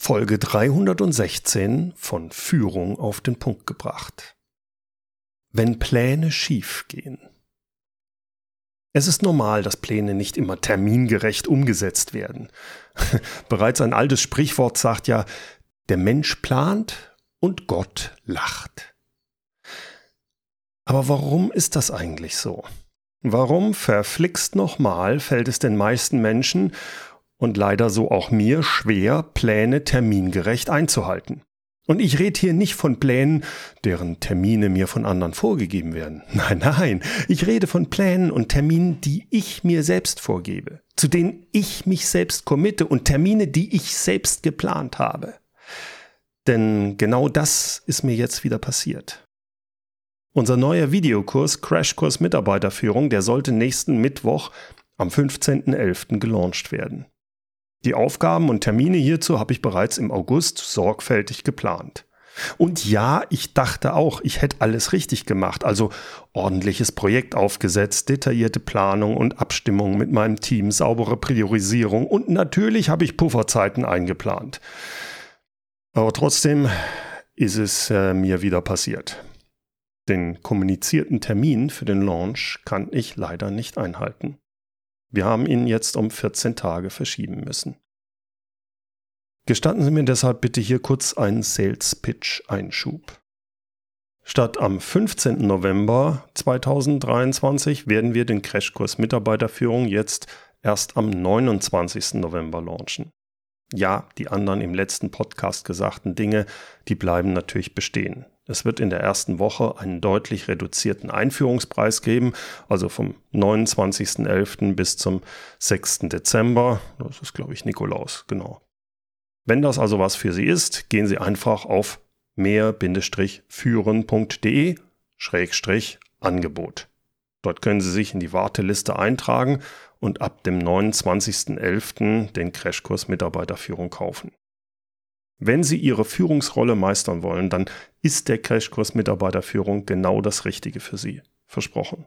Folge 316 von Führung auf den Punkt gebracht. Wenn Pläne schiefgehen. Es ist normal, dass Pläne nicht immer termingerecht umgesetzt werden. Bereits ein altes Sprichwort sagt ja, der Mensch plant und Gott lacht. Aber warum ist das eigentlich so? Warum verflixt nochmal fällt es den meisten Menschen und leider so auch mir schwer, Pläne termingerecht einzuhalten. Und ich rede hier nicht von Plänen, deren Termine mir von anderen vorgegeben werden. Nein, nein, ich rede von Plänen und Terminen, die ich mir selbst vorgebe, zu denen ich mich selbst committe und Termine, die ich selbst geplant habe. Denn genau das ist mir jetzt wieder passiert. Unser neuer Videokurs Crashkurs Mitarbeiterführung, der sollte nächsten Mittwoch am 15.11. gelauncht werden. Die Aufgaben und Termine hierzu habe ich bereits im August sorgfältig geplant. Und ja, ich dachte auch, ich hätte alles richtig gemacht, also ordentliches Projekt aufgesetzt, detaillierte Planung und Abstimmung mit meinem Team, saubere Priorisierung und natürlich habe ich Pufferzeiten eingeplant. Aber trotzdem ist es äh, mir wieder passiert. Den kommunizierten Termin für den Launch kann ich leider nicht einhalten. Wir haben ihn jetzt um 14 Tage verschieben müssen. Gestatten Sie mir deshalb bitte hier kurz einen Sales Pitch Einschub. Statt am 15. November 2023 werden wir den Crashkurs Mitarbeiterführung jetzt erst am 29. November launchen. Ja, die anderen im letzten Podcast gesagten Dinge, die bleiben natürlich bestehen. Es wird in der ersten Woche einen deutlich reduzierten Einführungspreis geben, also vom 29.11. bis zum 6. Dezember. Das ist, glaube ich, Nikolaus, genau. Wenn das also was für Sie ist, gehen Sie einfach auf mehr-führen.de Angebot. Dort können Sie sich in die Warteliste eintragen und ab dem 29.11. den Crashkurs Mitarbeiterführung kaufen. Wenn Sie Ihre Führungsrolle meistern wollen, dann ist der Crashkurs Mitarbeiterführung genau das Richtige für Sie. Versprochen.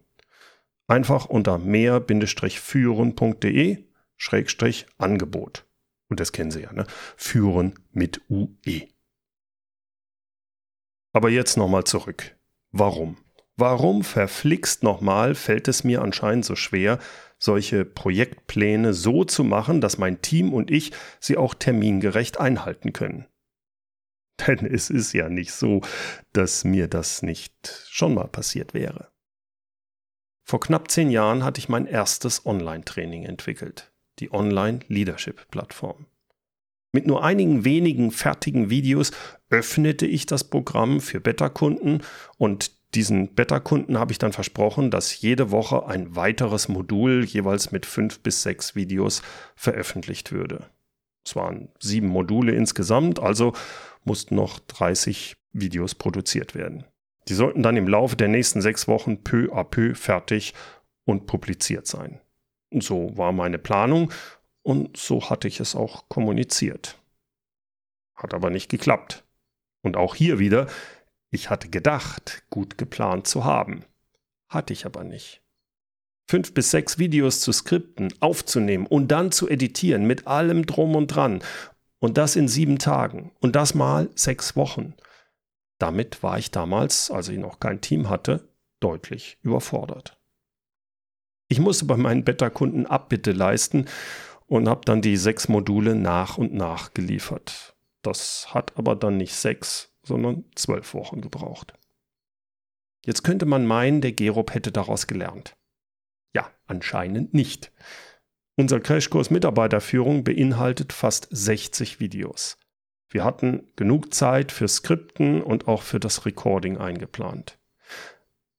Einfach unter mehr-führen.de Schrägstrich Angebot. Und das kennen Sie ja, ne? Führen mit UE. Aber jetzt nochmal zurück. Warum? Warum verflixt nochmal fällt es mir anscheinend so schwer, solche Projektpläne so zu machen, dass mein Team und ich sie auch termingerecht einhalten können. Denn es ist ja nicht so, dass mir das nicht schon mal passiert wäre. Vor knapp zehn Jahren hatte ich mein erstes Online-Training entwickelt, die Online-Leadership-Plattform. Mit nur einigen wenigen fertigen Videos öffnete ich das Programm für Beta-Kunden und diesen Beta-Kunden habe ich dann versprochen, dass jede Woche ein weiteres Modul jeweils mit fünf bis sechs Videos veröffentlicht würde. Es waren sieben Module insgesamt, also mussten noch 30 Videos produziert werden. Die sollten dann im Laufe der nächsten sechs Wochen peu à peu fertig und publiziert sein. So war meine Planung und so hatte ich es auch kommuniziert. Hat aber nicht geklappt. Und auch hier wieder, ich hatte gedacht, gut geplant zu haben. Hatte ich aber nicht. Fünf bis sechs Videos zu skripten, aufzunehmen und dann zu editieren mit allem drum und dran. Und das in sieben Tagen. Und das mal sechs Wochen. Damit war ich damals, als ich noch kein Team hatte, deutlich überfordert. Ich musste bei meinen Beta-Kunden Abbitte leisten und habe dann die sechs Module nach und nach geliefert. Das hat aber dann nicht sechs, sondern zwölf Wochen gebraucht. Jetzt könnte man meinen, der Gerob hätte daraus gelernt. Ja, anscheinend nicht. Unser Crashkurs Mitarbeiterführung beinhaltet fast 60 Videos. Wir hatten genug Zeit für Skripten und auch für das Recording eingeplant.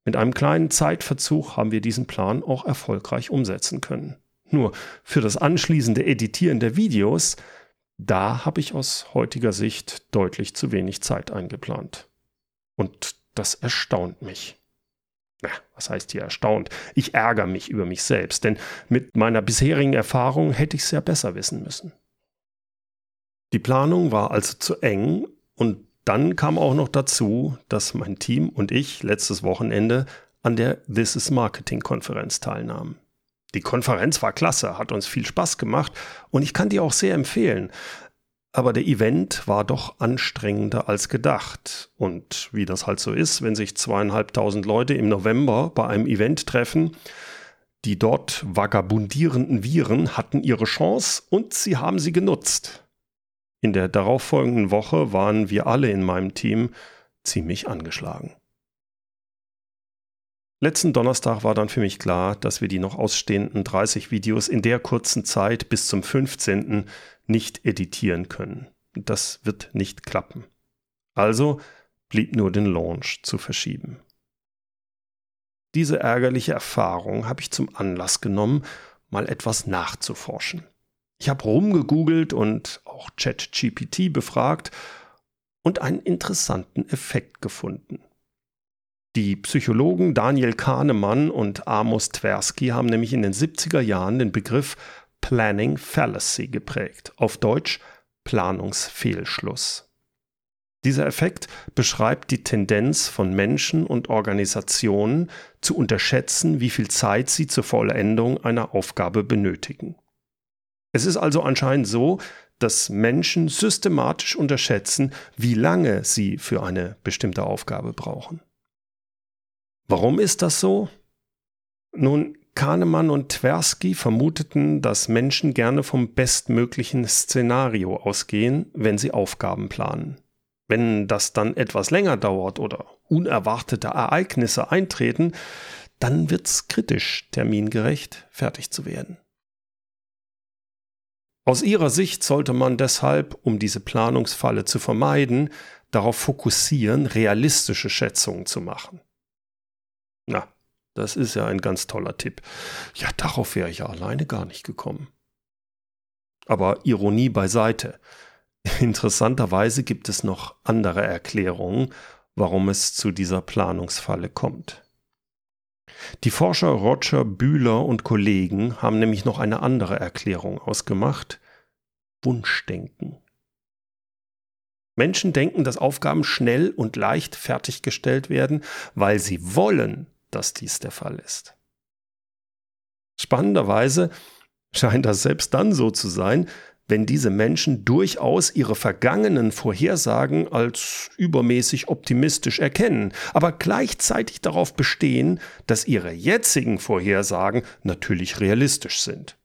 Mit einem kleinen Zeitverzug haben wir diesen Plan auch erfolgreich umsetzen können. Nur für das anschließende Editieren der Videos da habe ich aus heutiger Sicht deutlich zu wenig Zeit eingeplant. Und das erstaunt mich. Was heißt hier erstaunt? Ich ärgere mich über mich selbst, denn mit meiner bisherigen Erfahrung hätte ich es ja besser wissen müssen. Die Planung war also zu eng und dann kam auch noch dazu, dass mein Team und ich letztes Wochenende an der This is Marketing Konferenz teilnahmen. Die Konferenz war klasse, hat uns viel Spaß gemacht und ich kann die auch sehr empfehlen. Aber der Event war doch anstrengender als gedacht. Und wie das halt so ist, wenn sich zweieinhalbtausend Leute im November bei einem Event treffen, die dort vagabundierenden Viren hatten ihre Chance und sie haben sie genutzt. In der darauffolgenden Woche waren wir alle in meinem Team ziemlich angeschlagen. Letzten Donnerstag war dann für mich klar, dass wir die noch ausstehenden 30 Videos in der kurzen Zeit bis zum 15. nicht editieren können. Das wird nicht klappen. Also blieb nur den Launch zu verschieben. Diese ärgerliche Erfahrung habe ich zum Anlass genommen, mal etwas nachzuforschen. Ich habe rumgegoogelt und auch ChatGPT befragt und einen interessanten Effekt gefunden. Die Psychologen Daniel Kahnemann und Amos Tversky haben nämlich in den 70er Jahren den Begriff Planning Fallacy geprägt, auf Deutsch Planungsfehlschluss. Dieser Effekt beschreibt die Tendenz von Menschen und Organisationen zu unterschätzen, wie viel Zeit sie zur Vollendung einer Aufgabe benötigen. Es ist also anscheinend so, dass Menschen systematisch unterschätzen, wie lange sie für eine bestimmte Aufgabe brauchen. Warum ist das so? Nun, Kahnemann und Tversky vermuteten, dass Menschen gerne vom bestmöglichen Szenario ausgehen, wenn sie Aufgaben planen. Wenn das dann etwas länger dauert oder unerwartete Ereignisse eintreten, dann wird es kritisch, termingerecht fertig zu werden. Aus ihrer Sicht sollte man deshalb, um diese Planungsfalle zu vermeiden, darauf fokussieren, realistische Schätzungen zu machen. Na, das ist ja ein ganz toller Tipp. Ja, darauf wäre ich ja alleine gar nicht gekommen. Aber Ironie beiseite. Interessanterweise gibt es noch andere Erklärungen, warum es zu dieser Planungsfalle kommt. Die Forscher Roger Bühler und Kollegen haben nämlich noch eine andere Erklärung ausgemacht. Wunschdenken. Menschen denken, dass Aufgaben schnell und leicht fertiggestellt werden, weil sie wollen, dass dies der Fall ist. Spannenderweise scheint das selbst dann so zu sein, wenn diese Menschen durchaus ihre vergangenen Vorhersagen als übermäßig optimistisch erkennen, aber gleichzeitig darauf bestehen, dass ihre jetzigen Vorhersagen natürlich realistisch sind.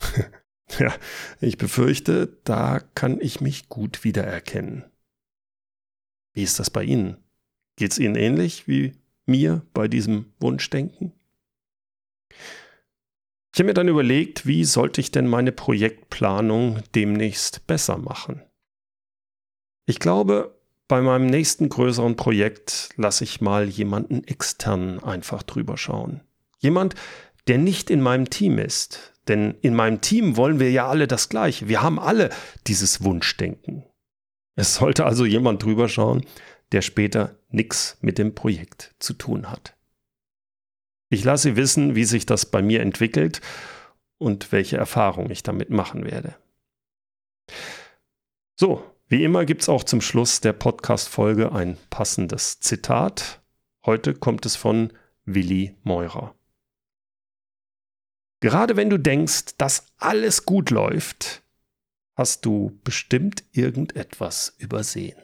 ja, ich befürchte, da kann ich mich gut wiedererkennen. Wie ist das bei Ihnen? Geht's Ihnen ähnlich wie mir bei diesem Wunschdenken? Ich habe mir dann überlegt, wie sollte ich denn meine Projektplanung demnächst besser machen? Ich glaube, bei meinem nächsten größeren Projekt lasse ich mal jemanden externen einfach drüber schauen. Jemand, der nicht in meinem Team ist. Denn in meinem Team wollen wir ja alle das Gleiche. Wir haben alle dieses Wunschdenken. Es sollte also jemand drüber schauen, der später nichts mit dem Projekt zu tun hat. Ich lasse Sie wissen, wie sich das bei mir entwickelt und welche Erfahrungen ich damit machen werde. So, wie immer gibt es auch zum Schluss der Podcast-Folge ein passendes Zitat. Heute kommt es von Willi Meurer. Gerade wenn du denkst, dass alles gut läuft, hast du bestimmt irgendetwas übersehen.